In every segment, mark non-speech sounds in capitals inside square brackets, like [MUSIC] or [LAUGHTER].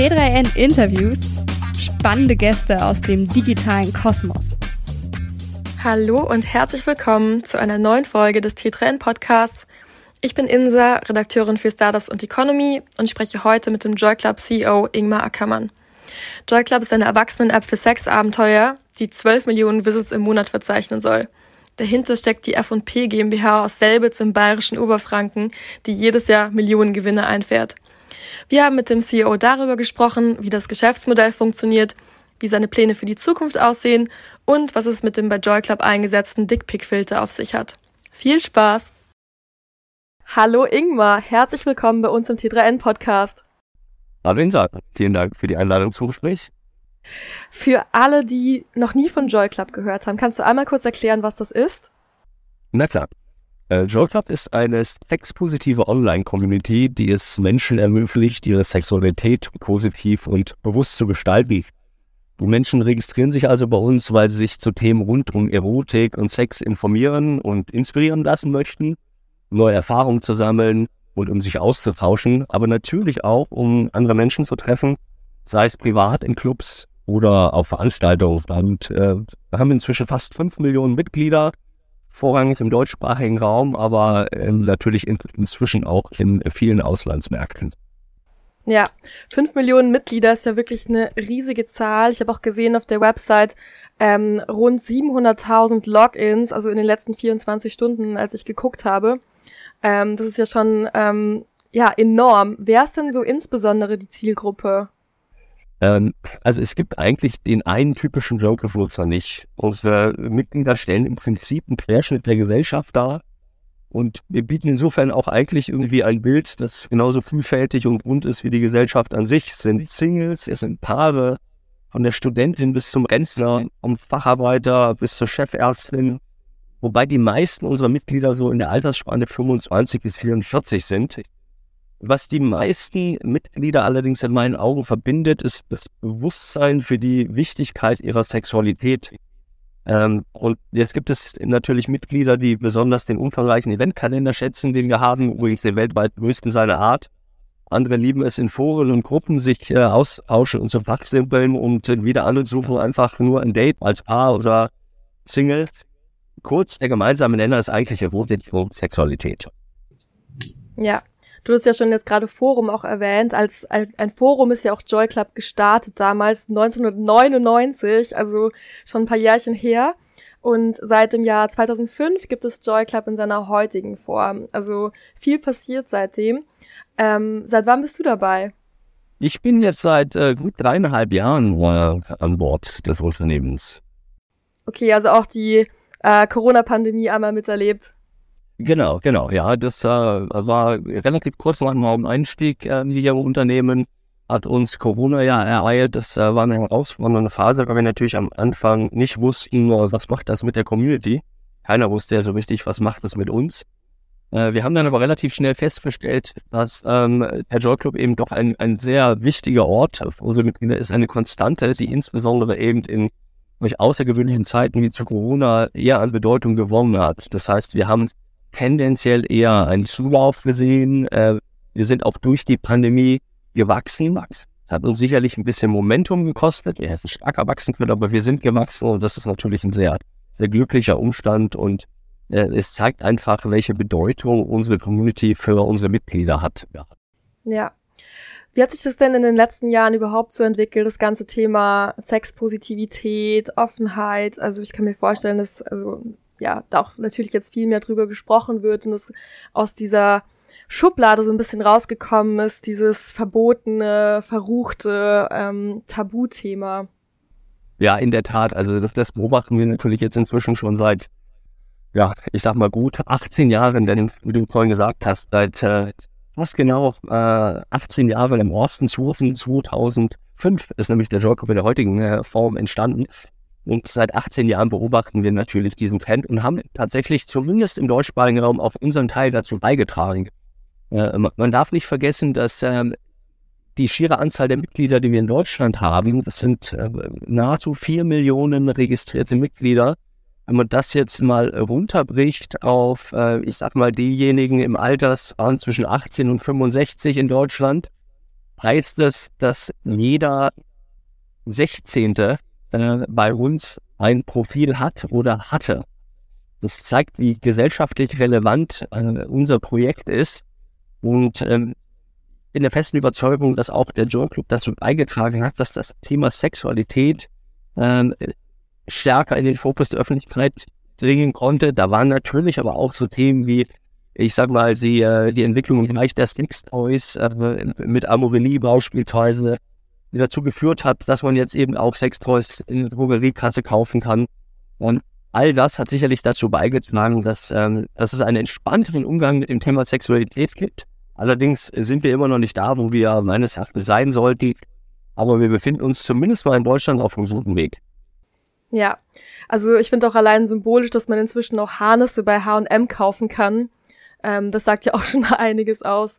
T3N interviewt spannende Gäste aus dem digitalen Kosmos. Hallo und herzlich willkommen zu einer neuen Folge des T3N Podcasts. Ich bin Insa, Redakteurin für Startups und Economy und spreche heute mit dem Joy Club CEO Ingmar Ackermann. Joy Club ist eine Erwachsenen-App für Sexabenteuer, die 12 Millionen Visits im Monat verzeichnen soll. Dahinter steckt die F&P GmbH aus Selbitz im bayerischen Oberfranken, die jedes Jahr Millionen Gewinne einfährt. Wir haben mit dem CEO darüber gesprochen, wie das Geschäftsmodell funktioniert, wie seine Pläne für die Zukunft aussehen und was es mit dem bei Joy Club eingesetzten Dickpick-Filter auf sich hat. Viel Spaß! Hallo Ingmar, herzlich willkommen bei uns im T3N-Podcast. Hallo Insa, vielen Dank für die Einladung zum Gespräch. Für alle, die noch nie von Joy Club gehört haben, kannst du einmal kurz erklären, was das ist? Na klar. Äh, Joy Club ist eine sexpositive Online-Community, die es Menschen ermöglicht, ihre Sexualität positiv und bewusst zu gestalten. Die Menschen registrieren sich also bei uns, weil sie sich zu Themen rund um Erotik und Sex informieren und inspirieren lassen möchten, neue Erfahrungen zu sammeln und um sich auszutauschen, aber natürlich auch, um andere Menschen zu treffen, sei es privat in Clubs oder auf Veranstaltungen. Und äh, wir haben inzwischen fast fünf Millionen Mitglieder, vorrangig im deutschsprachigen Raum, aber äh, natürlich in, inzwischen auch in vielen Auslandsmärkten. Ja, fünf Millionen Mitglieder ist ja wirklich eine riesige Zahl. Ich habe auch gesehen auf der Website ähm, rund 700.000 Logins, also in den letzten 24 Stunden, als ich geguckt habe. Ähm, das ist ja schon ähm, ja enorm. Wer ist denn so insbesondere die Zielgruppe? Ähm, also es gibt eigentlich den einen typischen Joker-Nutzer nicht. Unsere Mitglieder stellen im Prinzip einen Querschnitt der Gesellschaft dar. Und wir bieten insofern auch eigentlich irgendwie ein Bild, das genauso vielfältig und bunt ist wie die Gesellschaft an sich. Es sind Singles, es sind Paare, von der Studentin bis zum Rentner, vom Facharbeiter bis zur Chefärztin. Wobei die meisten unserer Mitglieder so in der Altersspanne 25 bis 44 sind. Was die meisten Mitglieder allerdings in meinen Augen verbindet, ist das Bewusstsein für die Wichtigkeit ihrer Sexualität. Ähm, und jetzt gibt es natürlich Mitglieder, die besonders den umfangreichen Eventkalender schätzen, den wir haben, übrigens den weltweit größten seiner Art. Andere lieben es in Foren und Gruppen, sich äh, austauschen und zu fachsimpeln und äh, wieder andere suchen einfach nur ein Date als Paar oder Single. Kurz, der gemeinsame Nenner ist eigentlich Erotik Sexualität. Ja, Du hast ja schon jetzt gerade Forum auch erwähnt. Als ein Forum ist ja auch Joy Club gestartet damals 1999, also schon ein paar Jährchen her. Und seit dem Jahr 2005 gibt es Joy Club in seiner heutigen Form. Also viel passiert seitdem. Ähm, seit wann bist du dabei? Ich bin jetzt seit äh, gut dreieinhalb Jahren äh, an Bord des Unternehmens. Okay, also auch die äh, Corona-Pandemie einmal miterlebt. Genau, genau. Ja, das äh, war relativ kurz nach dem Einstieg äh, hier im Unternehmen. Hat uns Corona ja ereilt. Das äh, war eine herausfordernde Phase, weil wir natürlich am Anfang nicht wussten, was macht das mit der Community. Keiner wusste ja so richtig, was macht das mit uns. Äh, wir haben dann aber relativ schnell festgestellt, dass ähm, der Joy Club eben doch ein, ein sehr wichtiger Ort für unsere Mitglieder ist, eine Konstante, die insbesondere eben in durch außergewöhnlichen Zeiten wie zu Corona eher an Bedeutung gewonnen hat. Das heißt, wir haben tendenziell eher einen Zulauf gesehen. Äh, wir sind auch durch die Pandemie gewachsen. Das hat uns sicherlich ein bisschen Momentum gekostet. Wir hätten stark wachsen können, aber wir sind gewachsen und das ist natürlich ein sehr, sehr glücklicher Umstand und äh, es zeigt einfach, welche Bedeutung unsere Community für unsere Mitglieder hat. Ja. ja. Wie hat sich das denn in den letzten Jahren überhaupt so entwickelt, das ganze Thema Sexpositivität, Offenheit? Also ich kann mir vorstellen, dass also ja, da auch natürlich jetzt viel mehr drüber gesprochen wird und es aus dieser Schublade so ein bisschen rausgekommen ist, dieses verbotene, verruchte ähm, Tabuthema. Ja, in der Tat. Also das, das beobachten wir natürlich jetzt inzwischen schon seit, ja, ich sag mal gut 18 Jahren, denn wie du vorhin gesagt hast, seit äh, was genau äh, 18 Jahre im Osten 2005 ist nämlich der Joker in der heutigen äh, Form entstanden. Und seit 18 Jahren beobachten wir natürlich diesen Trend und haben tatsächlich zumindest im deutschsprachigen Raum auf unseren Teil dazu beigetragen. Äh, man darf nicht vergessen, dass äh, die schiere Anzahl der Mitglieder, die wir in Deutschland haben, das sind äh, nahezu vier Millionen registrierte Mitglieder. Wenn man das jetzt mal runterbricht auf, äh, ich sag mal, diejenigen im Altersraum zwischen 18 und 65 in Deutschland, heißt es, dass jeder 16. Bei uns ein Profil hat oder hatte. Das zeigt, wie gesellschaftlich relevant äh, unser Projekt ist. Und ähm, in der festen Überzeugung, dass auch der Joy Club dazu beigetragen hat, dass das Thema Sexualität ähm, stärker in den Fokus der Öffentlichkeit dringen konnte. Da waren natürlich aber auch so Themen wie, ich sag mal, die, äh, die Entwicklung im Bereich der Sex-Toys äh, mit Amorelie beispielsweise, die dazu geführt hat, dass man jetzt eben auch Sextoys in der Drogeriekasse kaufen kann. Und all das hat sicherlich dazu beigetragen, dass, ähm, dass es einen entspannteren Umgang mit dem Thema Sexualität gibt. Allerdings sind wir immer noch nicht da, wo wir meines Erachtens sein sollten. Aber wir befinden uns zumindest mal in Deutschland auf einem guten Weg. Ja, also ich finde auch allein symbolisch, dass man inzwischen auch Harnisse bei H&M kaufen kann. Ähm, das sagt ja auch [LAUGHS] schon mal einiges aus.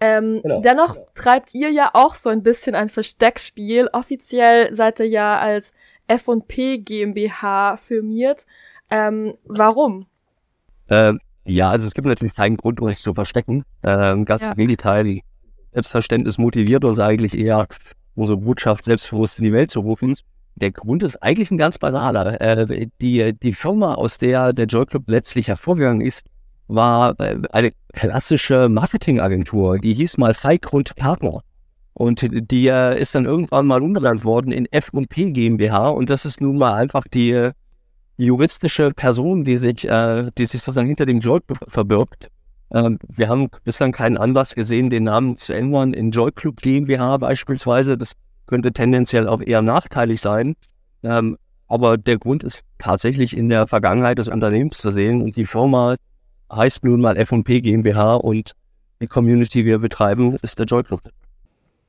Ähm, genau, dennoch genau. treibt ihr ja auch so ein bisschen ein Versteckspiel. Offiziell seid ihr ja als F&P GmbH firmiert. Ähm, warum? Ähm, ja, also es gibt natürlich keinen Grund, uns zu verstecken. Ähm, ganz ja. im Gegenteil, die Selbstverständnis motiviert uns eigentlich eher, unsere Botschaft selbstbewusst in die Welt zu rufen. Der Grund ist eigentlich ein ganz banaler. Äh, die, die Firma, aus der der Joy Club letztlich hervorgegangen ist, war äh, eine klassische Marketingagentur, die hieß mal Feigrund Partner. Und die ist dann irgendwann mal umbenannt worden in F&P GmbH und das ist nun mal einfach die juristische Person, die sich, äh, die sich sozusagen hinter dem Joy verbirgt. Ähm, wir haben bislang keinen Anlass gesehen, den Namen zu ändern in Joy Club GmbH beispielsweise. Das könnte tendenziell auch eher nachteilig sein. Ähm, aber der Grund ist tatsächlich in der Vergangenheit des Unternehmens zu sehen und die Firma heißt nun mal F&P GmbH und die Community, die wir betreiben, ist der Joy Club.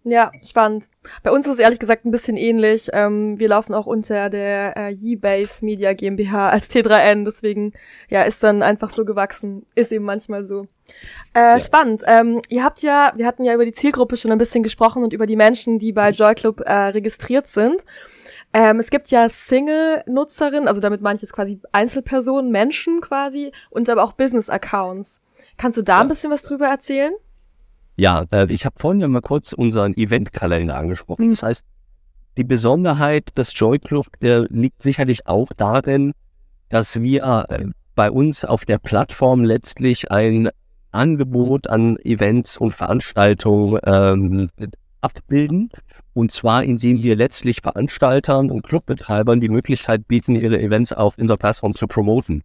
Ja, spannend. Bei uns ist es ehrlich gesagt ein bisschen ähnlich. Ähm, wir laufen auch unter der äh, Yeebase Media GmbH als T3N, deswegen ja, ist dann einfach so gewachsen. Ist eben manchmal so. Äh, ja. Spannend. Ähm, ihr habt ja, wir hatten ja über die Zielgruppe schon ein bisschen gesprochen und über die Menschen, die bei Joy Club äh, registriert sind. Ähm, es gibt ja Single-Nutzerinnen, also damit meine ich jetzt quasi Einzelpersonen, Menschen quasi, und aber auch Business-Accounts. Kannst du da ein bisschen was drüber erzählen? Ja, äh, ich habe vorhin ja mal kurz unseren Eventkalender angesprochen. Das heißt, die Besonderheit des Joy Club äh, liegt sicherlich auch darin, dass wir äh, bei uns auf der Plattform letztlich ein Angebot an Events und Veranstaltungen ähm, abbilden. Und zwar, indem wir letztlich Veranstaltern und Clubbetreibern die Möglichkeit bieten, ihre Events auf unserer Plattform zu promoten.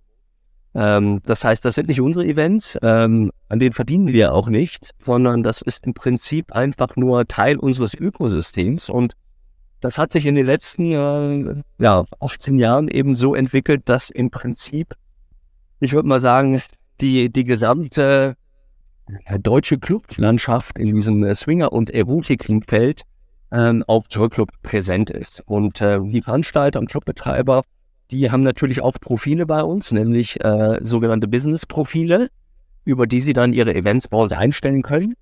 Ähm, das heißt, das sind nicht unsere Events, ähm, an denen verdienen wir auch nicht, sondern das ist im Prinzip einfach nur Teil unseres Ökosystems. Und das hat sich in den letzten äh, ja, 18 Jahren eben so entwickelt, dass im Prinzip, ich würde mal sagen, die, die gesamte deutsche Clublandschaft in diesem äh, Swinger- und Erotik-Feld ähm, auf Joy Club präsent ist. Und äh, die Veranstalter und Clubbetreiber, die haben natürlich auch Profile bei uns, nämlich äh, sogenannte Business-Profile, über die sie dann ihre Events bei uns einstellen können.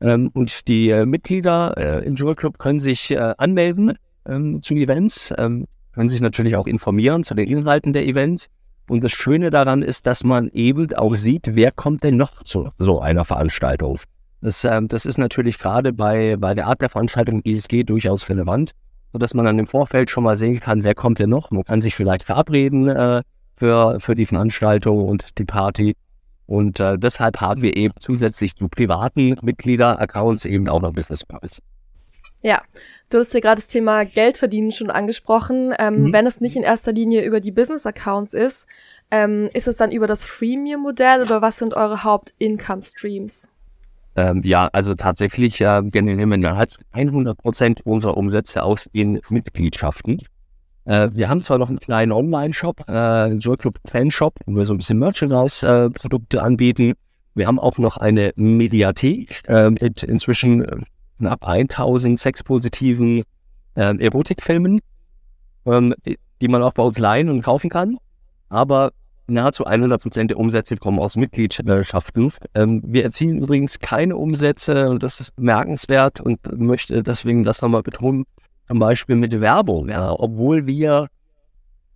Ähm, und die äh, Mitglieder äh, im Joy Club können sich äh, anmelden ähm, zu Events, ähm, können sich natürlich auch informieren zu den Inhalten der Events und das Schöne daran ist, dass man eben auch sieht, wer kommt denn noch zu so einer Veranstaltung. Das, äh, das ist natürlich gerade bei, bei der Art der Veranstaltung, geht, durchaus relevant, sodass man dann im Vorfeld schon mal sehen kann, wer kommt denn noch. Man kann sich vielleicht verabreden äh, für, für die Veranstaltung und die Party. Und äh, deshalb haben wir eben zusätzlich zu privaten Mitglieder-Accounts eben auch noch Business Partys. Ja, du hast ja gerade das Thema Geldverdienen schon angesprochen. Ähm, mhm. Wenn es nicht in erster Linie über die Business-Accounts ist, ähm, ist es dann über das Freemium-Modell oder was sind eure Haupt-Income-Streams? Ähm, ja, also tatsächlich äh, generieren wir mehr als 100 Prozent unserer Umsätze aus den Mitgliedschaften. Äh, wir haben zwar noch einen kleinen Online-Shop, äh, Joy Club Fan-Shop, wo wir so ein bisschen Merchandise-Produkte äh, anbieten. Wir haben auch noch eine Mediathek äh, mit inzwischen äh, knapp 1000 sexpositiven äh, Erotikfilmen, ähm, die man auch bei uns leihen und kaufen kann. Aber nahezu 100 Prozent der Umsätze kommen aus Mitgliedschaften. Ähm, wir erzielen übrigens keine Umsätze und das ist bemerkenswert und möchte deswegen das nochmal betonen, zum Beispiel mit Werbung. Ja, obwohl wir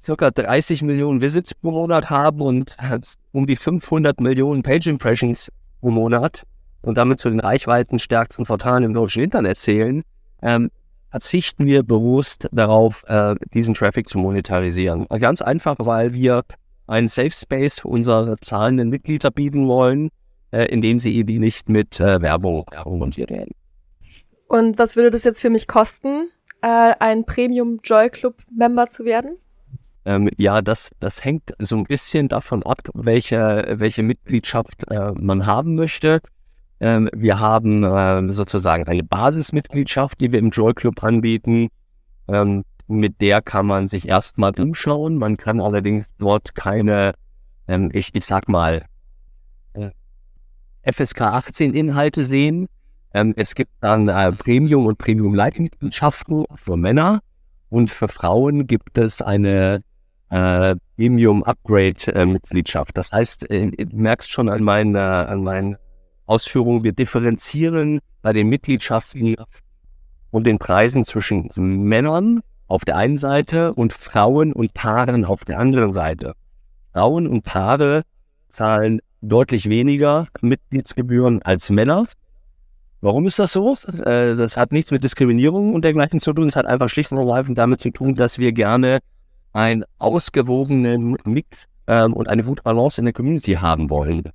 circa 30 Millionen Visits pro Monat haben und um die 500 Millionen Page Impressions pro Monat, und damit zu den reichweitenstärksten Portalen im deutschen Internet zählen, ähm, verzichten wir bewusst darauf, äh, diesen Traffic zu monetarisieren. Ganz einfach, weil wir einen Safe Space für unsere zahlenden Mitglieder bieten wollen, äh, indem sie eben nicht mit äh, Werbung montiert werden. Und was würde das jetzt für mich kosten, äh, ein Premium Joy Club Member zu werden? Ähm, ja, das, das hängt so ein bisschen davon ab, welche, welche Mitgliedschaft äh, man haben möchte. Ähm, wir haben äh, sozusagen eine Basismitgliedschaft, die wir im Joy Club anbieten. Ähm, mit der kann man sich erstmal umschauen. Man kann allerdings dort keine, ähm, ich, ich sag mal, äh, FSK 18 Inhalte sehen. Ähm, es gibt dann äh, Premium- und Premium-Leitmitgliedschaften für Männer und für Frauen gibt es eine äh, Premium-Upgrade-Mitgliedschaft. das heißt, äh, du merkst schon an meinen, äh, an meinen Ausführungen, wir differenzieren bei den Mitgliedschaften und den Preisen zwischen Männern auf der einen Seite und Frauen und Paaren auf der anderen Seite. Frauen und Paare zahlen deutlich weniger Mitgliedsgebühren als Männer. Warum ist das so? Äh, das hat nichts mit Diskriminierung und dergleichen zu tun. Es hat einfach schlicht und ergreifend damit zu tun, dass wir gerne einen ausgewogenen Mix ähm, und eine gute Balance in der Community haben wollen.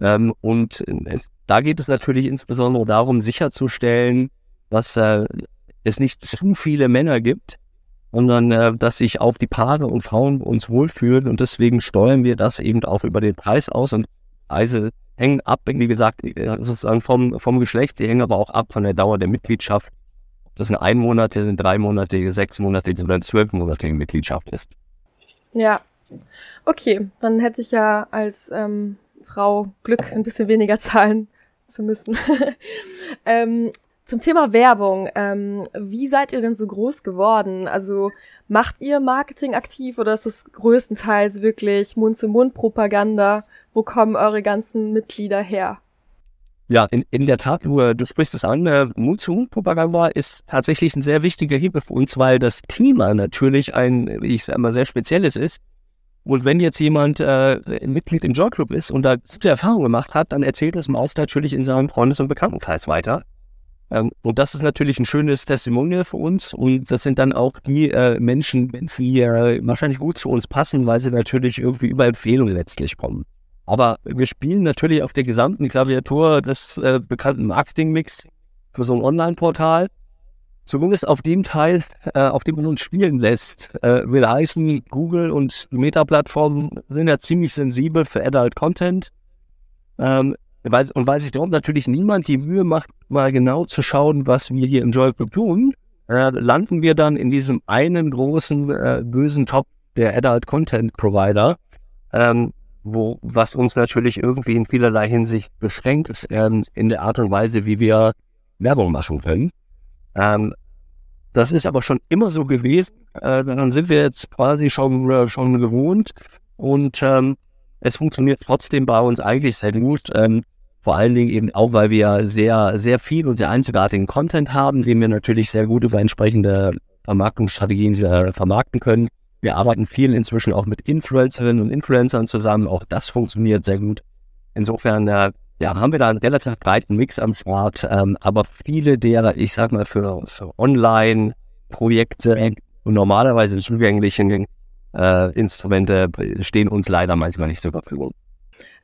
Ähm, und äh, da geht es natürlich insbesondere darum, sicherzustellen, dass äh, es nicht zu viele Männer gibt, sondern äh, dass sich auch die Paare und Frauen uns wohlfühlen. Und deswegen steuern wir das eben auch über den Preis aus. Und Preise hängen ab, wie gesagt, äh, sozusagen vom, vom Geschlecht, sie hängen aber auch ab von der Dauer der Mitgliedschaft, ob das eine einmonatige, eine dreimonatige, sechsmonatige oder eine zwölfmonatige Mitgliedschaft ist. Ja, okay, dann hätte ich ja als ähm, Frau Glück, ein bisschen weniger zahlen zu müssen. [LAUGHS] ähm, zum Thema Werbung, ähm, wie seid ihr denn so groß geworden? Also macht ihr Marketing aktiv oder ist es größtenteils wirklich Mund-zu-Mund-Propaganda? Wo kommen eure ganzen Mitglieder her? Ja, in, in der Tat, du, du sprichst es an, äh, Mund-zu-Mund-Propaganda ist tatsächlich ein sehr wichtiger Hebel für uns, weil das Thema natürlich ein, ich sage mal, sehr spezielles ist. Und wenn jetzt jemand äh, Mitglied im Joy Club ist und da gute Erfahrungen gemacht hat, dann erzählt es Maus natürlich in seinem Freundes- und Bekanntenkreis weiter. Ähm, und das ist natürlich ein schönes Testimonial für uns. Und das sind dann auch die äh, Menschen, die äh, wahrscheinlich gut zu uns passen, weil sie natürlich irgendwie über Empfehlungen letztlich kommen. Aber wir spielen natürlich auf der gesamten Klaviatur des äh, bekannten Marketingmix für so ein Online-Portal. Zumindest auf dem Teil, äh, auf dem man uns spielen lässt, äh, will heißen, Google und Meta-Plattformen sind ja ziemlich sensibel für Adult Content. Ähm, weil, und weil sich dort natürlich niemand die Mühe macht, mal genau zu schauen, was wir hier im Joy Club tun, äh, landen wir dann in diesem einen großen äh, bösen Top der Adult Content Provider, ähm, wo, was uns natürlich irgendwie in vielerlei Hinsicht beschränkt ähm, in der Art und Weise, wie wir Werbung machen können. Ähm, das ist aber schon immer so gewesen. Äh, dann sind wir jetzt quasi schon, äh, schon gewohnt und ähm, es funktioniert trotzdem bei uns eigentlich sehr gut. Ähm, vor allen Dingen eben auch, weil wir sehr, sehr viel und sehr einzigartigen Content haben, den wir natürlich sehr gut über entsprechende Vermarktungsstrategien äh, vermarkten können. Wir arbeiten viel inzwischen auch mit Influencerinnen und Influencern zusammen. Auch das funktioniert sehr gut. Insofern äh, ja, haben wir da einen relativ breiten Mix am Start. Ähm, aber viele der, ich sag mal, für, für Online-Projekte und normalerweise zugänglichen äh, Instrumente stehen uns leider manchmal nicht zur Verfügung.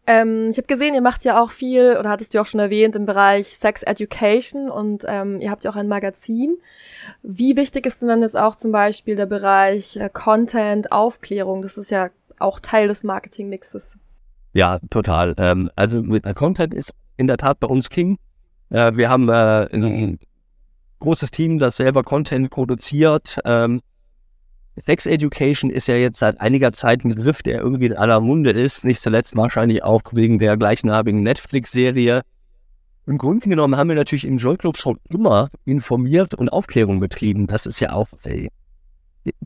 Ähm, ich habe gesehen, ihr macht ja auch viel, oder hattest du auch schon erwähnt, im Bereich Sex Education und ähm, ihr habt ja auch ein Magazin. Wie wichtig ist denn dann jetzt auch zum Beispiel der Bereich äh, Content, Aufklärung? Das ist ja auch Teil des Marketingmixes. Ja, total. Ähm, also äh, Content ist in der Tat bei uns King. Äh, wir haben äh, ein großes Team, das selber Content produziert. Ähm, Sex Education ist ja jetzt seit einiger Zeit ein Begriff, der irgendwie in aller Munde ist. Nicht zuletzt wahrscheinlich auch wegen der gleichnamigen Netflix-Serie. Im Grunde genommen haben wir natürlich im Joy Club schon immer informiert und Aufklärung betrieben. Das ist ja auch der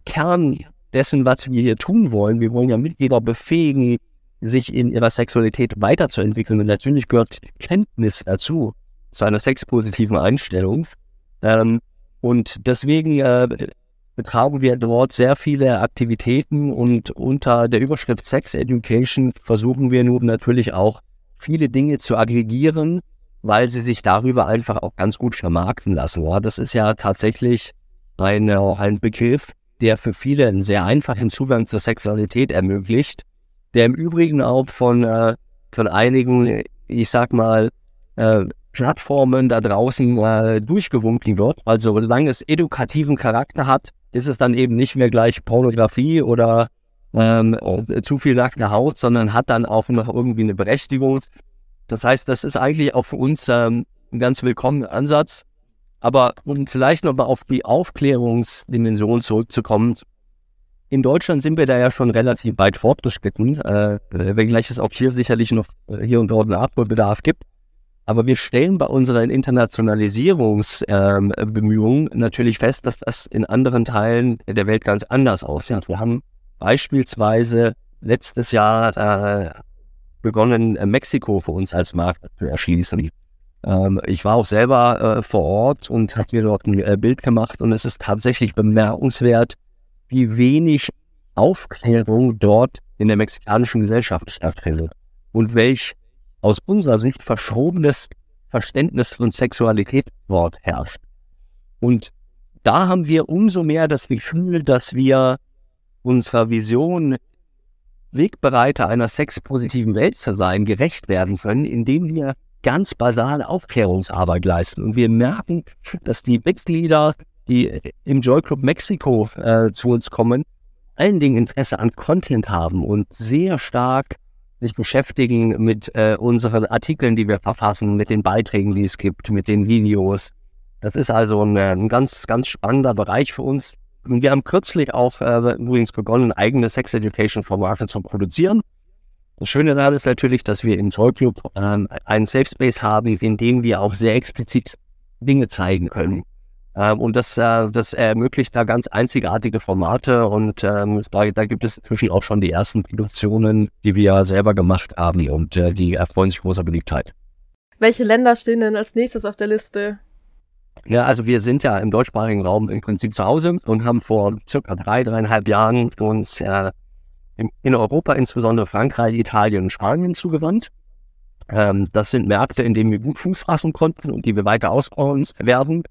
Kern dessen, was wir hier tun wollen. Wir wollen ja Mitglieder befähigen, sich in ihrer Sexualität weiterzuentwickeln. Und natürlich gehört Kenntnis dazu, zu einer sexpositiven Einstellung. Ähm, und deswegen äh, betreiben wir dort sehr viele Aktivitäten und unter der Überschrift Sex Education versuchen wir nun natürlich auch viele Dinge zu aggregieren weil sie sich darüber einfach auch ganz gut vermarkten lassen. Ja, das ist ja tatsächlich ein, ein Begriff, der für viele einen sehr einfachen Zugang zur Sexualität ermöglicht, der im Übrigen auch von, äh, von einigen, ich sag mal, äh, Plattformen da draußen äh, durchgewunken wird. Also solange es edukativen Charakter hat, ist es dann eben nicht mehr gleich Pornografie oder ähm, zu viel nackte Haut, sondern hat dann auch noch irgendwie eine Berechtigung. Das heißt, das ist eigentlich auch für uns ähm, ein ganz willkommener Ansatz. Aber um vielleicht nochmal auf die Aufklärungsdimension zurückzukommen, in Deutschland sind wir da ja schon relativ weit fortgeschritten, äh, wenngleich es auch hier sicherlich noch äh, hier und dort einen Abholbedarf gibt. Aber wir stellen bei unseren Internationalisierungsbemühungen ähm, natürlich fest, dass das in anderen Teilen der Welt ganz anders aussieht. Wir haben beispielsweise letztes Jahr äh, begonnen, äh, Mexiko für uns als Markt zu erschließen. Ähm, ich war auch selber äh, vor Ort und habe mir dort ein äh, Bild gemacht und es ist tatsächlich bemerkenswert, wie wenig Aufklärung dort in der mexikanischen Gesellschaft stattfindet und welch aus unserer Sicht verschobenes Verständnis von Sexualität dort herrscht. Und da haben wir umso mehr das Gefühl, dass wir unserer Vision Wegbereiter einer sexpositiven Welt zu sein, gerecht werden können, indem wir ganz basale Aufklärungsarbeit leisten. Und wir merken, dass die Mitglieder, die im Joy Club Mexiko äh, zu uns kommen, allen Dingen Interesse an Content haben und sehr stark sich beschäftigen mit äh, unseren Artikeln, die wir verfassen, mit den Beiträgen, die es gibt, mit den Videos. Das ist also ein, ein ganz, ganz spannender Bereich für uns. Und wir haben kürzlich auch äh, übrigens begonnen, eigene Sex Education Formate zu produzieren. Das Schöne daran ist natürlich, dass wir im Zollclub ähm, einen Safe Space haben, in dem wir auch sehr explizit Dinge zeigen können. Ähm, und das, äh, das ermöglicht da ganz einzigartige Formate und ähm, da, da, gibt es inzwischen auch schon die ersten Produktionen, die wir selber gemacht haben und äh, die erfreuen sich großer Beliebtheit. Welche Länder stehen denn als nächstes auf der Liste? Ja, also wir sind ja im deutschsprachigen Raum im Prinzip zu Hause und haben vor circa drei, dreieinhalb Jahren uns äh, in Europa, insbesondere Frankreich, Italien und Spanien zugewandt. Ähm, das sind Märkte, in denen wir gut Fuß fassen konnten und die wir weiter ausbauen werden.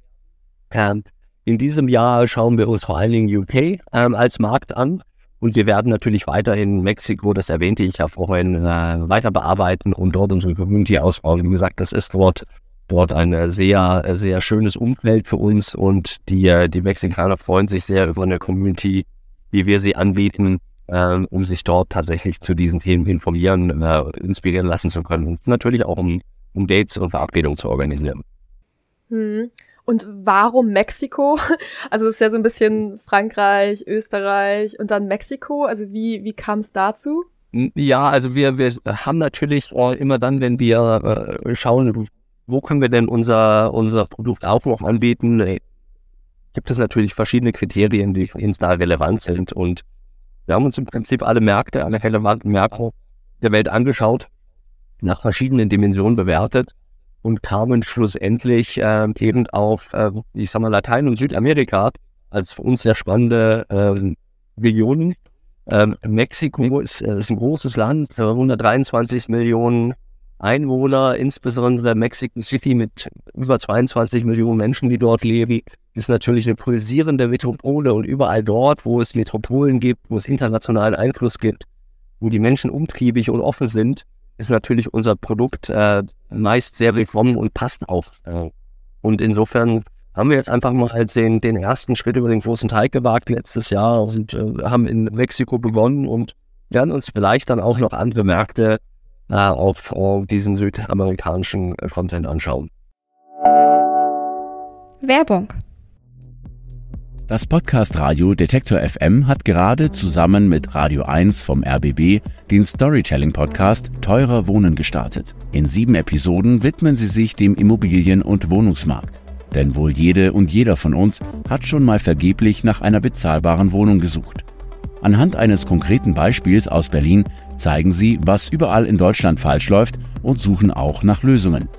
Ähm, in diesem Jahr schauen wir uns vor allen Dingen UK ähm, als Markt an. Und wir werden natürlich weiterhin Mexiko, das erwähnte ich ja vorhin, äh, weiter bearbeiten und dort unsere Community ausbauen. Wie gesagt, das ist dort dort ein sehr, sehr schönes Umfeld für uns und die, die Mexikaner freuen sich sehr über eine Community, wie wir sie anbieten, äh, um sich dort tatsächlich zu diesen Themen informieren, äh, inspirieren lassen zu können und natürlich auch um, um Dates und Verabredungen zu organisieren. Hm. Und warum Mexiko? [LAUGHS] Also es ist ja so ein bisschen Frankreich, Österreich und dann Mexiko. Also wie, wie kam es dazu? Ja, also wir, wir haben natürlich immer dann, wenn wir äh, schauen, wo können wir denn unser, unser Produkt auch noch anbieten, äh, gibt es natürlich verschiedene Kriterien, die für uns da relevant sind. Und wir haben uns im Prinzip alle Märkte, alle relevanten Märkte der Welt angeschaut, nach verschiedenen Dimensionen bewertet und kamen schlussendlich äh, eben auf, äh, ich sag mal, Latein- und Südamerika als für uns sehr spannende äh, Regionen. Ähm, Mexiko ist, äh, ist ein großes Land, 123 Millionen Einwohner, insbesondere Mexico City mit über 22 Millionen Menschen, die dort leben, ist natürlich eine pulsierende Metropole und überall dort, wo es Metropolen gibt, wo es internationalen Einfluss gibt, wo die Menschen umtriebig und offen sind, ist natürlich unser Produkt äh, meist sehr willkommen und passt auch. Äh. Und insofern haben wir jetzt einfach mal halt den, den ersten Schritt über den großen Teig gewagt letztes Jahr und äh, haben in Mexiko begonnen und werden uns vielleicht dann auch noch andere Märkte äh, auf, auf diesem südamerikanischen äh, Content anschauen. Werbung. Das Podcast Radio Detektor FM hat gerade zusammen mit Radio 1 vom RBB den Storytelling Podcast Teurer Wohnen gestartet. In sieben Episoden widmen sie sich dem Immobilien- und Wohnungsmarkt. Denn wohl jede und jeder von uns hat schon mal vergeblich nach einer bezahlbaren Wohnung gesucht. Anhand eines konkreten Beispiels aus Berlin zeigen sie, was überall in Deutschland falsch läuft und suchen auch nach Lösungen.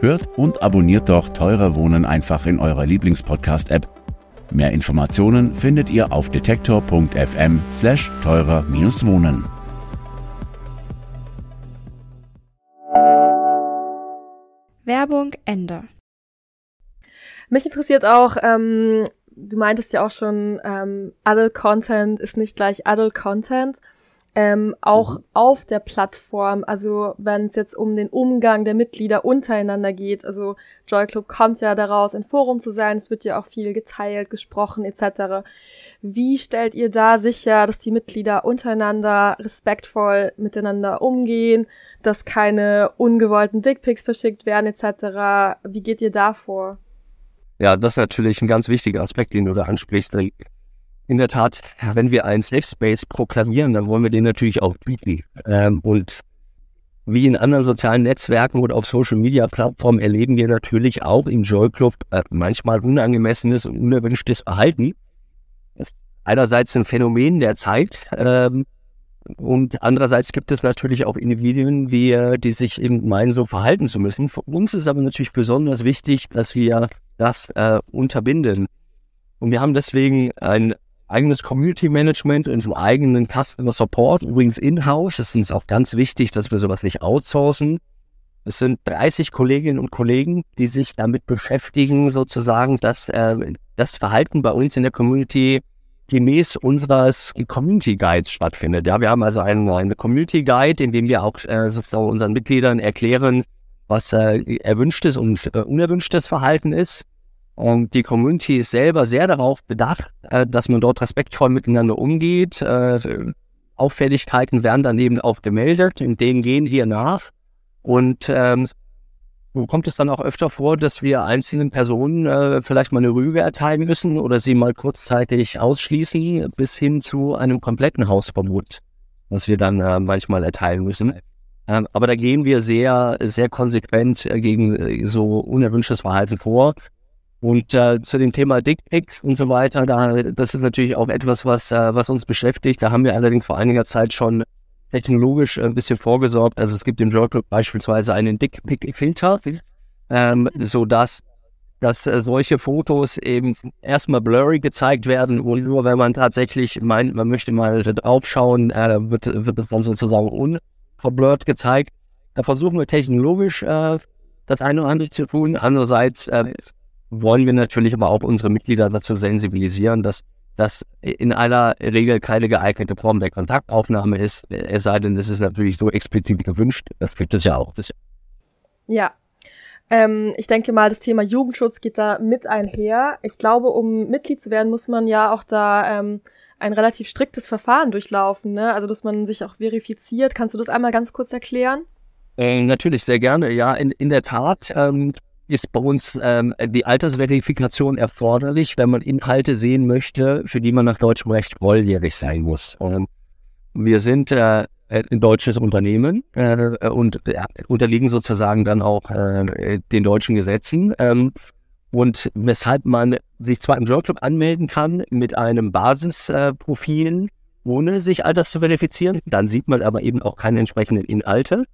Hört und abonniert doch Teurer Wohnen einfach in eurer Lieblingspodcast-App. Mehr Informationen findet ihr auf detektor.fm slash teurer-wohnen. Werbung Ende. Mich interessiert auch, ähm, du meintest ja auch schon, ähm, Adult Content ist nicht gleich Adult Content. Ähm, auch mhm. auf der Plattform, also wenn es jetzt um den Umgang der Mitglieder untereinander geht, also Joy Club kommt ja daraus, ein Forum zu sein, es wird ja auch viel geteilt, gesprochen etc. Wie stellt ihr da sicher, dass die Mitglieder untereinander respektvoll miteinander umgehen, dass keine ungewollten Dickpics verschickt werden etc.? Wie geht ihr da vor? Ja, das ist natürlich ein ganz wichtiger Aspekt, den du da ansprichst. In der Tat, wenn wir einen Safe Space proklamieren, dann wollen wir den natürlich auch bieten. Ähm, und wie in anderen sozialen Netzwerken oder auf Social Media Plattformen erleben wir natürlich auch im Joy Club äh, manchmal unangemessenes und unerwünschtes Verhalten. Das ist einerseits ein Phänomen der Zeit ähm, und andererseits gibt es natürlich auch Individuen, die, die sich eben meinen, so verhalten zu müssen. Für uns ist aber natürlich besonders wichtig, dass wir das äh, unterbinden. Und wir haben deswegen ein eigenes Community Management und einen eigenen Customer Support, übrigens in-house. Es ist uns auch ganz wichtig, dass wir sowas nicht outsourcen. Es sind 30 Kolleginnen und Kollegen, die sich damit beschäftigen, sozusagen, dass äh, das Verhalten bei uns in der Community gemäß unseres Community Guides stattfindet. Ja, wir haben also einen, einen Community Guide, in dem wir auch äh, sozusagen unseren Mitgliedern erklären, was äh, erwünschtes und äh, unerwünschtes Verhalten ist. Und die Community ist selber sehr darauf bedacht, äh, dass man dort respektvoll miteinander umgeht. Äh, Auffälligkeiten werden dann eben auch gemeldet, in denen gehen wir nach. Und ähm, kommt es dann auch öfter vor, dass wir einzelnen Personen äh, vielleicht mal eine Rüge erteilen müssen oder sie mal kurzzeitig ausschließen, bis hin zu einem kompletten Hausverbot, was wir dann äh, manchmal erteilen müssen. Ähm, aber da gehen wir sehr, sehr konsequent äh, gegen so unerwünschtes Verhalten vor. Und äh, zu dem Thema Dickpics und so weiter, da, das ist natürlich auch etwas, was, äh, was uns beschäftigt. Da haben wir allerdings vor einiger Zeit schon technologisch ein bisschen vorgesorgt. Also es gibt im Journal beispielsweise einen Dickpic-Filter, ähm, sodass dass äh, solche Fotos eben erstmal blurry gezeigt werden und nur wenn man tatsächlich meint, man möchte mal draufschauen, äh, wird, wird es dann sozusagen unverblurrt gezeigt. Da versuchen wir technologisch äh, das eine oder andere zu tun. Andererseits äh, wollen wir natürlich aber auch unsere Mitglieder dazu sensibilisieren, dass das in aller Regel keine geeignete Form der Kontaktaufnahme ist, es sei denn, es ist natürlich so explizit gewünscht. Das gibt es ja auch. ja. Ähm, ich denke mal, das Thema Jugendschutz geht da mit einher. Ich glaube, um Mitglied zu werden, muss man ja auch da ähm, ein relativ striktes Verfahren durchlaufen, ne? Also, dass man sich auch verifiziert. Kannst du das einmal ganz kurz erklären? Äh, natürlich, sehr gerne. Ja, in, in der Tat. Ähm, ist bei uns ähm, die Altersverifikation erforderlich, wenn man Inhalte sehen möchte, für die man nach deutschem Recht volljährig sein muss. Und wir sind äh, ein deutsches Unternehmen äh, und äh, unterliegen sozusagen dann auch äh, den deutschen Gesetzen. Ähm, und weshalb man sich zwar im Jobclub anmelden kann mit einem Basisprofil, ohne sich Alters zu verifizieren, dann sieht man aber eben auch keine entsprechenden Inhalte.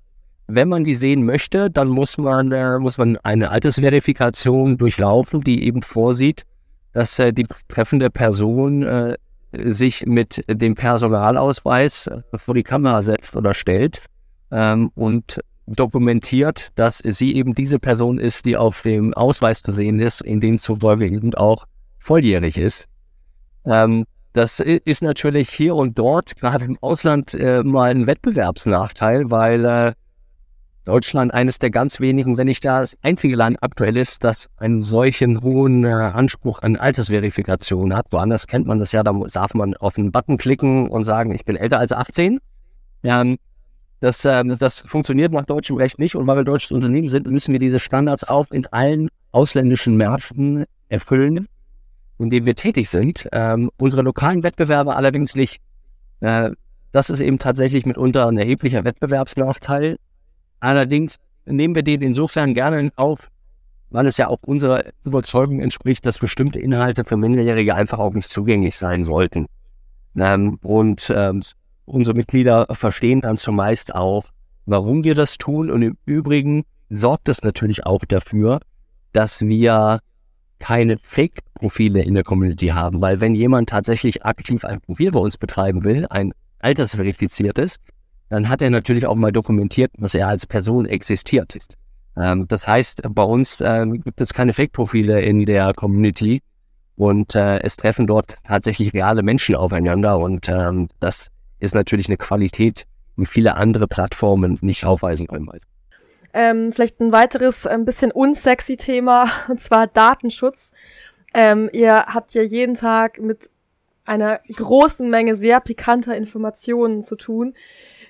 Wenn man die sehen möchte, dann muss man, äh, muss man eine Altersverifikation durchlaufen, die eben vorsieht, dass äh, die betreffende Person äh, sich mit dem Personalausweis äh, vor die Kamera setzt oder stellt ähm, und dokumentiert, dass sie eben diese Person ist, die auf dem Ausweis zu sehen ist, in dem zufolge eben auch volljährig ist. Ähm, das ist natürlich hier und dort, gerade im Ausland, äh, mal ein Wettbewerbsnachteil, weil äh, Deutschland eines der ganz wenigen, wenn nicht das einzige Land aktuell ist, das einen solchen hohen äh, Anspruch an Altersverifikation hat. Woanders kennt man das ja, da darf man auf einen Button klicken und sagen, ich bin älter als 18. Ähm, das, äh, das funktioniert nach deutschem Recht nicht und weil wir deutsches Unternehmen sind, müssen wir diese Standards auch in allen ausländischen Märkten erfüllen, in denen wir tätig sind. Ähm, unsere lokalen Wettbewerber allerdings nicht. Äh, das ist eben tatsächlich mitunter ein erheblicher Wettbewerbsnachteil. Allerdings nehmen wir den insofern gerne in Kauf, weil es ja auch unserer Überzeugung entspricht, dass bestimmte Inhalte für Minderjährige einfach auch nicht zugänglich sein sollten. Ähm, und ähm, unsere Mitglieder verstehen dann zumeist auch, warum wir das tun. Und im Übrigen sorgt es natürlich auch dafür, dass wir keine Fake-Profile in der Community haben, weil wenn jemand tatsächlich aktiv ein Profil bei uns betreiben will, ein altersverifiziertes, dann hat er natürlich auch mal dokumentiert, dass er als Person existiert ist. Ähm, das heißt, bei uns ähm, gibt es keine Fake-Profile in der Community und äh, es treffen dort tatsächlich reale Menschen aufeinander und ähm, das ist natürlich eine Qualität, die viele andere Plattformen nicht aufweisen können. Ähm, vielleicht ein weiteres, ein bisschen unsexy Thema, [LAUGHS] und zwar Datenschutz. Ähm, ihr habt ja jeden Tag mit einer großen Menge sehr pikanter Informationen zu tun.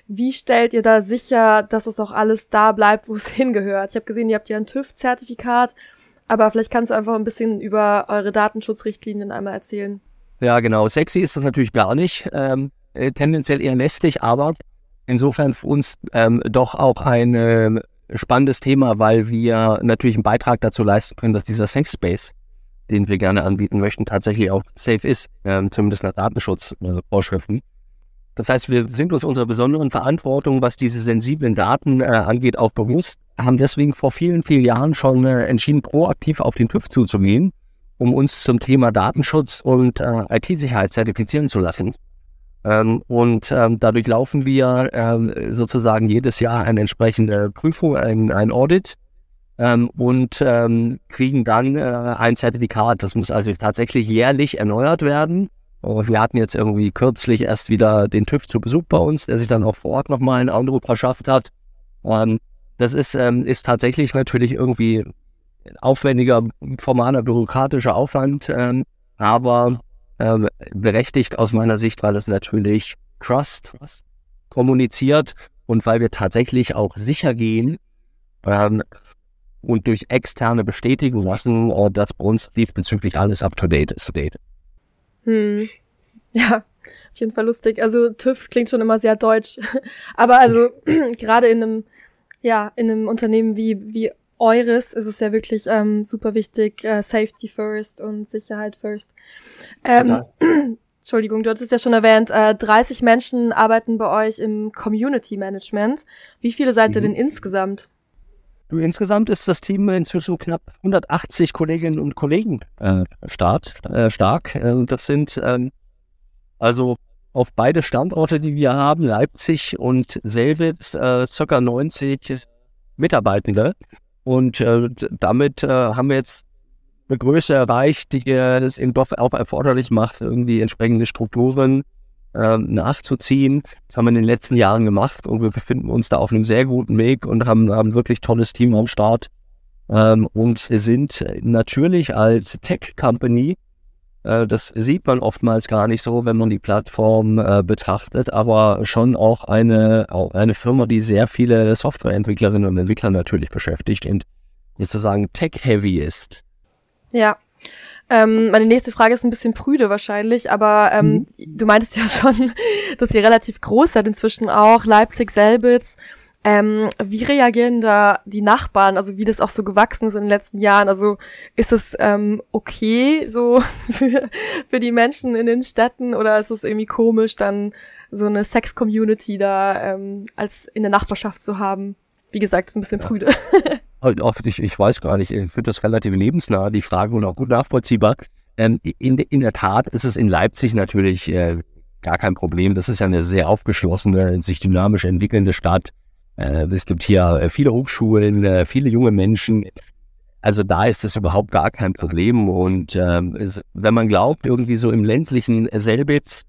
Wie stellt ihr da sicher, dass es auch alles da bleibt, wo es [LAUGHS] hingehört? Ich habe gesehen, ihr habt ja ein TÜV-Zertifikat, aber vielleicht kannst du einfach ein bisschen über eure Datenschutzrichtlinien einmal erzählen. Ja, genau. Sexy ist das natürlich gar nicht. Ähm, äh, tendenziell eher lästig, aber insofern für uns ähm, doch auch ein äh, spannendes Thema, weil wir natürlich einen Beitrag dazu leisten können, dass dieser Safe Space, den wir gerne anbieten möchten, tatsächlich auch safe ist, ähm, zumindest nach Datenschutzvorschriften. Das heißt, wir sind uns unserer besonderen Verantwortung, was diese sensiblen Daten äh, angeht, auch bewusst, haben deswegen vor vielen, vielen Jahren schon äh, entschieden, proaktiv auf den TÜV zuzugehen, um uns zum Thema Datenschutz und äh, IT-Sicherheit zertifizieren zu lassen. Ähm, und ähm, dadurch laufen wir ähm, sozusagen jedes Jahr eine entsprechende Prüfung, ein, ein Audit ähm, und ähm, kriegen dann äh, ein Zertifikat. Das muss also tatsächlich jährlich erneuert werden. Wir hatten jetzt irgendwie kürzlich erst wieder den TÜV zu Besuch bei uns, der sich dann auch vor Ort nochmal einen Eindruck verschafft hat. Und das ist, ähm, ist tatsächlich natürlich irgendwie aufwendiger, formaler, bürokratischer Aufwand, ähm, aber ähm, berechtigt aus meiner Sicht, weil es natürlich Trust kommuniziert und weil wir tatsächlich auch sicher gehen ähm, und durch externe bestätigen lassen, äh, dass bei uns diesbezüglich alles up to date ist. Hm. [LAUGHS] Ja, auf jeden Fall lustig. Also TÜV klingt schon immer sehr deutsch. [LAUGHS] Aber also [CLEARS THROAT] gerade in einem, ja, in einem Unternehmen wie, wie eures ist es ja wirklich ähm, super wichtig, äh, Safety first und Sicherheit first. Ähm, [CLEARS THROAT] Entschuldigung, du hattest ja schon erwähnt, äh, 30 Menschen arbeiten bei euch im Community Management. Wie viele seid ihr mhm. denn insgesamt? Du, insgesamt ist das Team inzwischen knapp 180 Kolleginnen und Kollegen äh, start, äh, stark. Äh, das sind ähm, also auf beide Standorte, die wir haben, Leipzig und Selbitz, äh, circa 90 Mitarbeitende. Und äh, damit äh, haben wir jetzt eine Größe erreicht, die es eben doch auch erforderlich macht, irgendwie entsprechende Strukturen nachzuziehen. Das haben wir in den letzten Jahren gemacht und wir befinden uns da auf einem sehr guten Weg und haben, haben wirklich tolles Team am Start. Ähm, und sind natürlich als Tech-Company, äh, das sieht man oftmals gar nicht so, wenn man die Plattform äh, betrachtet, aber schon auch eine, eine Firma, die sehr viele Softwareentwicklerinnen und Entwickler natürlich beschäftigt und sozusagen tech-heavy ist. Ja, ähm, meine nächste Frage ist ein bisschen prüde wahrscheinlich, aber ähm, mhm. du meintest ja [LAUGHS] schon, dass ihr relativ groß seid inzwischen auch, Leipzig, Selbitz. Ähm, wie reagieren da die Nachbarn, also wie das auch so gewachsen ist in den letzten Jahren? Also ist es ähm, okay so [LAUGHS] für, für die Menschen in den Städten oder ist es irgendwie komisch, dann so eine Sex-Community da ähm, als in der Nachbarschaft zu haben? Wie gesagt, ist ein bisschen prüde. [LAUGHS] ich, ich weiß gar nicht, ich finde das relativ lebensnah, die Frage und auch gut nachvollziehbar. Ähm, in, in der Tat ist es in Leipzig natürlich äh, gar kein Problem. Das ist ja eine sehr aufgeschlossene, sich dynamisch entwickelnde Stadt. Äh, es gibt hier äh, viele Hochschulen, äh, viele junge Menschen. Also da ist es überhaupt gar kein Problem. Und ähm, es, wenn man glaubt, irgendwie so im ländlichen Selbitz,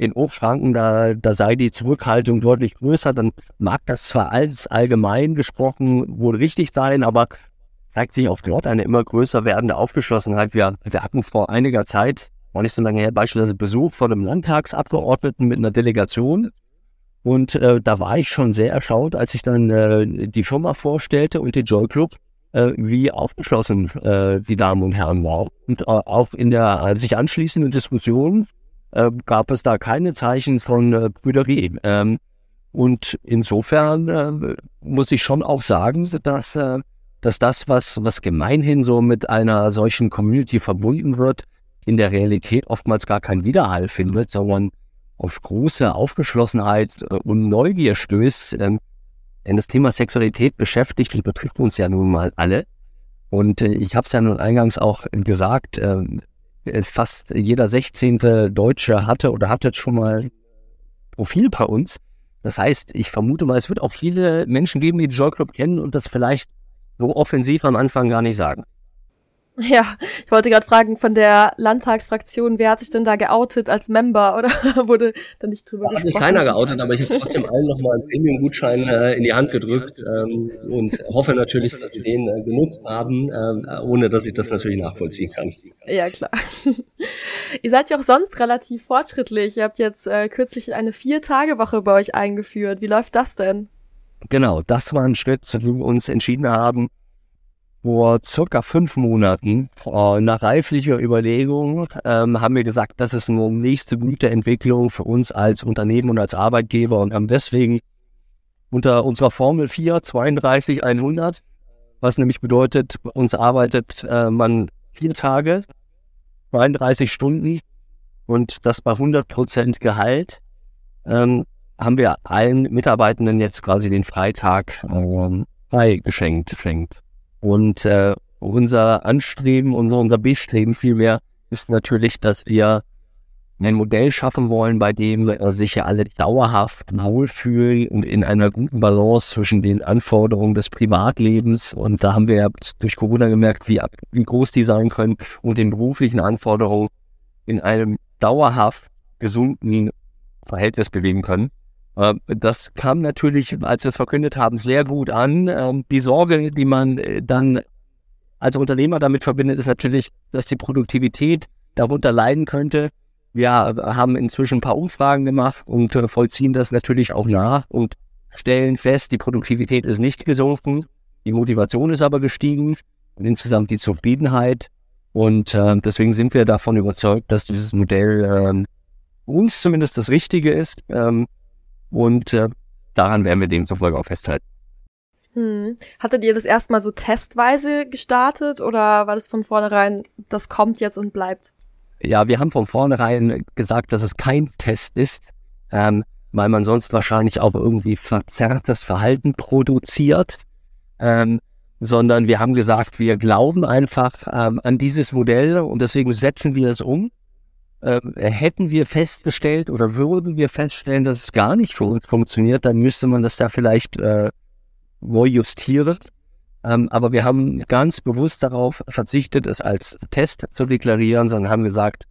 in Oberfranken, da, da sei die Zurückhaltung deutlich größer, dann mag das zwar als allgemein gesprochen wohl richtig sein, aber zeigt sich auch dort eine immer größer werdende Aufgeschlossenheit. Wir, wir hatten vor einiger Zeit, war nicht so lange her, beispielsweise Besuch von einem Landtagsabgeordneten mit einer Delegation. Und äh, da war ich schon sehr erstaunt, als ich dann äh, die Firma vorstellte und den Joy Club, äh, wie aufgeschlossen äh, die Damen und Herren waren. Und äh, auch in der sich anschließenden Diskussion äh, gab es da keine Zeichen von äh, Brüderie. Ähm, und insofern äh, muss ich schon auch sagen, dass, äh, dass das, was, was gemeinhin so mit einer solchen Community verbunden wird, in der Realität oftmals gar keinen Widerhall findet, sondern auf große Aufgeschlossenheit äh, und Neugier stößt. Ähm, denn das Thema Sexualität beschäftigt und betrifft uns ja nun mal alle. Und äh, ich habe es ja nun eingangs auch gesagt, äh, äh, fast jeder 16. Deutsche hatte oder hatte schon mal Profil bei uns. Das heißt, ich vermute mal, es wird auch viele Menschen geben, die den Joy Club kennen und das vielleicht so offensiv am Anfang gar nicht sagen. [LAUGHS] Ja, ich wollte gerade fragen, von der Landtagsfraktion, wer hat sich denn da geoutet als Member oder [LAUGHS] wurde da nicht drüber da gesprochen? Hat sich keiner geoutet, aber ich habe trotzdem allen nochmal einen Premium-Gutschein äh, in die Hand gedrückt ähm, und hoffe natürlich, dass sie den äh, genutzt haben, äh, ohne dass ich das natürlich nachvollziehen kann. Ja, klar. [LAUGHS] Ihr seid ja auch sonst relativ fortschrittlich. Ihr habt jetzt äh, kürzlich eine Vier-Tage-Woche bei euch eingeführt. Wie läuft das denn? Genau, das war ein Schritt, zu dem wir uns entschieden haben, vor circa fünf Monaten, äh, nach reiflicher Überlegung, ähm, haben wir gesagt, das ist eine nächste gute Entwicklung für uns als Unternehmen und als Arbeitgeber und haben deswegen unter unserer Formel 4 32 100, was nämlich bedeutet, bei uns arbeitet äh, man vier Tage, 32 Stunden und das bei 100 Prozent Gehalt, ähm, haben wir allen Mitarbeitenden jetzt quasi den Freitag ähm, frei geschenkt. Und äh, unser Anstreben und unser Bestreben vielmehr ist natürlich, dass wir ein Modell schaffen wollen, bei dem sich ja alle dauerhaft wohlfühlen und in einer guten Balance zwischen den Anforderungen des Privatlebens und da haben wir ja durch Corona gemerkt, wie, wie groß die sein können und den beruflichen Anforderungen in einem dauerhaft gesunden Verhältnis bewegen können. Äh, das kam natürlich, als wir verkündet haben, sehr gut an. Ähm, die Sorge, die man äh, dann als Unternehmer damit verbindet, ist natürlich, dass die Produktivität darunter leiden könnte. Wir haben inzwischen ein paar Umfragen gemacht und äh, vollziehen das natürlich auch nach und stellen fest, die Produktivität ist nicht gesunken, die Motivation ist aber gestiegen und insgesamt die Zufriedenheit. Und äh, deswegen sind wir davon überzeugt, dass dieses Modell uns zumindest das Richtige ist. Ähm, und äh, daran werden wir demzufolge auch festhalten. Hm. Hattet ihr das erstmal so testweise gestartet oder war das von vornherein, das kommt jetzt und bleibt? Ja, wir haben von vornherein gesagt, dass es kein Test ist, ähm, weil man sonst wahrscheinlich auch irgendwie verzerrtes Verhalten produziert, ähm, sondern wir haben gesagt, wir glauben einfach ähm, an dieses Modell und deswegen setzen wir es um äh, hätten wir festgestellt oder würden wir feststellen, dass es gar nicht für uns funktioniert, dann müsste man das da vielleicht äh, neu justieren. Ähm, aber wir haben ganz bewusst darauf verzichtet, es als Test zu deklarieren, sondern haben gesagt,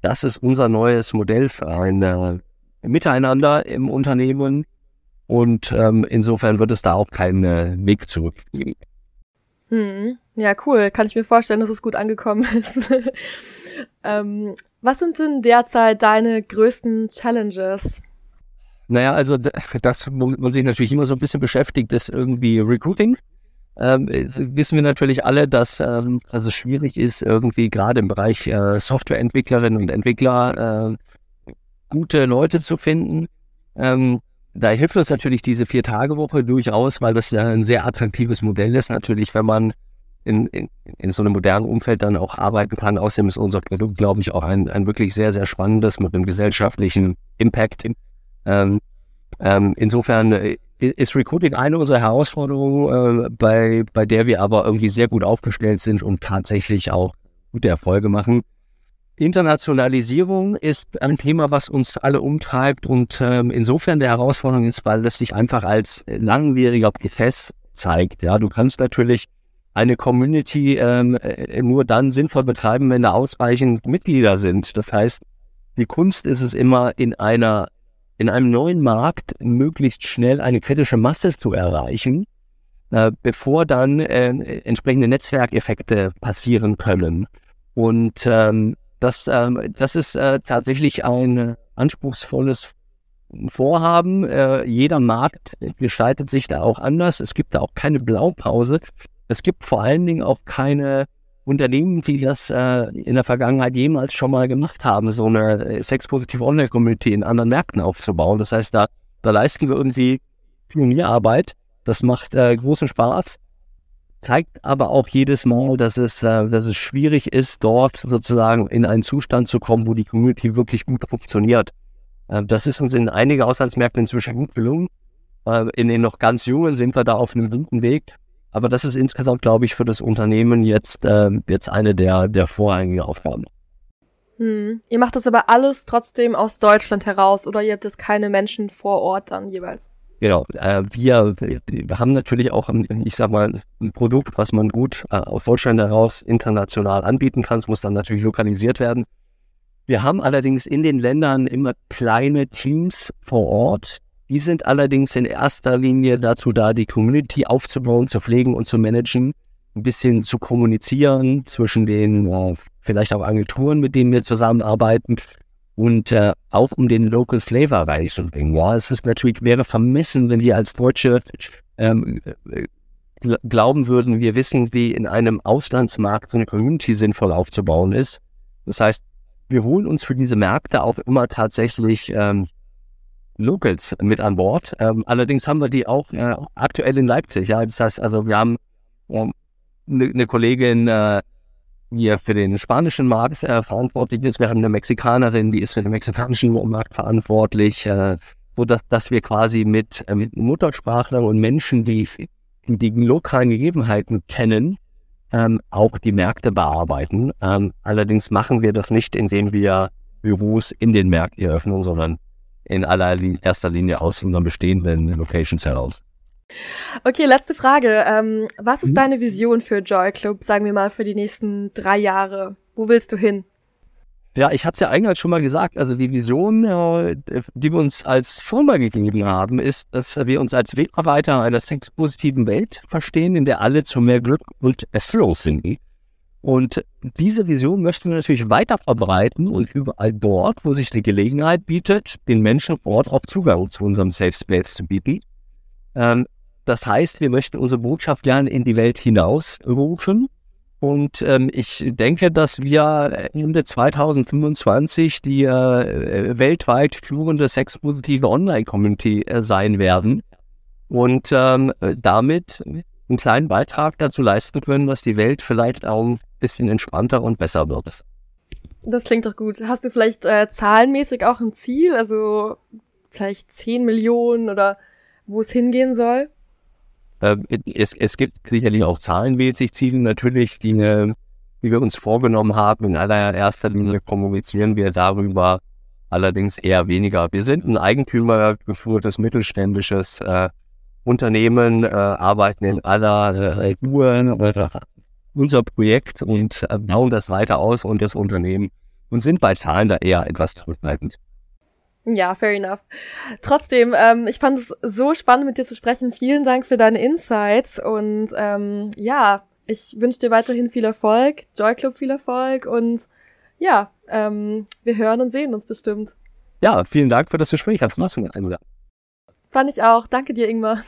das ist unser neues Modell für ein äh, Miteinander im Unternehmen. Und ähm, insofern wird es da auch keinen äh, Weg zurück geben. Hm. Ja, cool. Kann ich mir vorstellen, dass es gut angekommen [LAUGHS] ist. ähm, was sind denn derzeit deine größten Challenges? Naja, also das, womit man sich natürlich immer so ein bisschen beschäftigt, ist irgendwie Recruiting. Ähm, wissen wir natürlich alle, dass, ähm, dass es schwierig ist, irgendwie gerade im Bereich äh, Softwareentwicklerinnen und Entwickler äh, gute Leute zu finden. Ähm, da hilft uns natürlich diese Vier-Tage-Woche durchaus, weil das ein sehr attraktives Modell ist, natürlich, wenn man in, in, in so einem modernen Umfeld dann auch arbeiten kann. Außerdem ist unser Produkt, glaube ich, auch ein, ein wirklich sehr, sehr spannendes mit einem gesellschaftlichen Impact. Ähm, ähm, insofern äh, ist Recruiting eine unserer Herausforderungen, äh, bei, bei der wir aber irgendwie sehr gut aufgestellt sind und tatsächlich auch gute Erfolge machen. Internationalisierung ist ein Thema, was uns alle umtreibt und ähm, insofern der Herausforderung ist, weil es sich einfach als langwieriger Prozess zeigt. Ja, du kannst natürlich eine Community ähm, äh, nur dann sinnvoll betreiben, wenn da ausreichend Mitglieder sind. Das heißt, die Kunst ist es immer in einer in einem neuen Markt möglichst schnell eine kritische Masse zu erreichen, äh, bevor dann äh, entsprechende Netzwerkeffekte passieren können. Und ähm, das, ähm, das ist äh, tatsächlich ein anspruchsvolles Vorhaben. Äh, jeder Markt gestaltet sich da auch anders. Es gibt da auch keine Blaupause. Es gibt vor allen Dingen auch keine Unternehmen, die das äh, in der Vergangenheit jemals schon mal gemacht haben, so eine äh, sexpositive Online-Community in anderen Märkten aufzubauen. Das heißt, da, da leisten wir irgendwie Pionierarbeit. Das macht äh, großen Spaß, zeigt aber auch jedes Mal, dass es, äh, dass es schwierig ist, dort sozusagen in einen Zustand zu kommen, wo die Community wirklich gut funktioniert. Äh, das ist uns in einigen Auslandsmärkten inzwischen gut gelungen. Äh, in den noch ganz jungen sind wir da auf einem guten Weg. Aber das ist insgesamt, glaube ich, für das Unternehmen jetzt, äh, jetzt eine der, der vorrangigen Aufgaben. Hm. Ihr macht das aber alles trotzdem aus Deutschland heraus oder ihr habt jetzt keine Menschen vor Ort dann jeweils? Genau, äh, wir, wir haben natürlich auch, ich sag mal, ein Produkt, was man gut äh, aus Deutschland heraus international anbieten kann. Es muss dann natürlich lokalisiert werden. Wir haben allerdings in den Ländern immer kleine Teams vor Ort. Die sind allerdings in erster Linie dazu da, die Community aufzubauen, zu pflegen und zu managen, ein bisschen zu kommunizieren zwischen den äh, vielleicht auch Agenturen, mit denen wir zusammenarbeiten und äh, auch um den Local Flavor reinzubringen. Ja, es ist natürlich wäre vermessen, wenn wir als Deutsche ähm, äh, glauben würden, wir wissen, wie in einem Auslandsmarkt so eine Community sinnvoll aufzubauen ist. Das heißt, wir holen uns für diese Märkte auch immer tatsächlich ähm, Locals mit an Bord. Ähm, allerdings haben wir die auch äh, aktuell in Leipzig. Ja, das heißt, also wir haben eine ähm, ne Kollegin, äh, die für den spanischen Markt äh, verantwortlich ist. Wir haben eine Mexikanerin, die ist für den mexikanischen Markt verantwortlich, äh, so dass, dass wir quasi mit, äh, mit Muttersprachlern und Menschen, die die lokalen Gegebenheiten kennen, ähm, auch die Märkte bearbeiten. Ähm, allerdings machen wir das nicht, indem wir Büros in den Märkten eröffnen, sondern in allererster Linie aus unseren bestehenden Locations heraus. Okay, letzte Frage. Ähm, was ist mhm. deine Vision für Joy Club, sagen wir mal, für die nächsten drei Jahre? Wo willst du hin? Ja, ich hatte es ja eingangs schon mal gesagt. Also die Vision, äh, die wir uns als Firma gegeben haben, ist, dass wir uns als Wegarbeiter einer sexpositiven Welt verstehen, in der alle zu mehr Glück und Erfüllung sind. Und diese Vision möchten wir natürlich weiter verbreiten und überall dort, wo sich eine Gelegenheit bietet, den Menschen vor Ort auch Zugang zu unserem Safe Space zu bieten. Ähm, das heißt, wir möchten unsere Botschaft gerne in die Welt hinaus rufen. Und ähm, ich denke, dass wir Ende 2025 die äh, weltweit führende sexpositive Online-Community äh, sein werden und ähm, damit einen kleinen Beitrag dazu leisten können, dass die Welt vielleicht auch bisschen entspannter und besser wird. Das klingt doch gut. Hast du vielleicht äh, zahlenmäßig auch ein Ziel? Also vielleicht 10 Millionen oder wo es hingehen soll? Ähm, es, es gibt sicherlich auch zahlenmäßig Ziele natürlich, die, die wir uns vorgenommen haben. In allererster Linie kommunizieren wir darüber allerdings eher weniger. Wir sind ein eigentümergeführtes mittelständisches äh, Unternehmen, äh, arbeiten in aller äh, Ruhe unser Projekt und äh, bauen das weiter aus und das Unternehmen und sind bei Zahlen da eher etwas zurückhaltend. Ja, fair enough. Trotzdem, ähm, ich fand es so spannend, mit dir zu sprechen. Vielen Dank für deine Insights und ähm, ja, ich wünsche dir weiterhin viel Erfolg, Joy Club viel Erfolg und ja, ähm, wir hören und sehen uns bestimmt. Ja, vielen Dank für das Gespräch. Hat Spaß gemacht. Fand ich auch. Danke dir, Ingmar.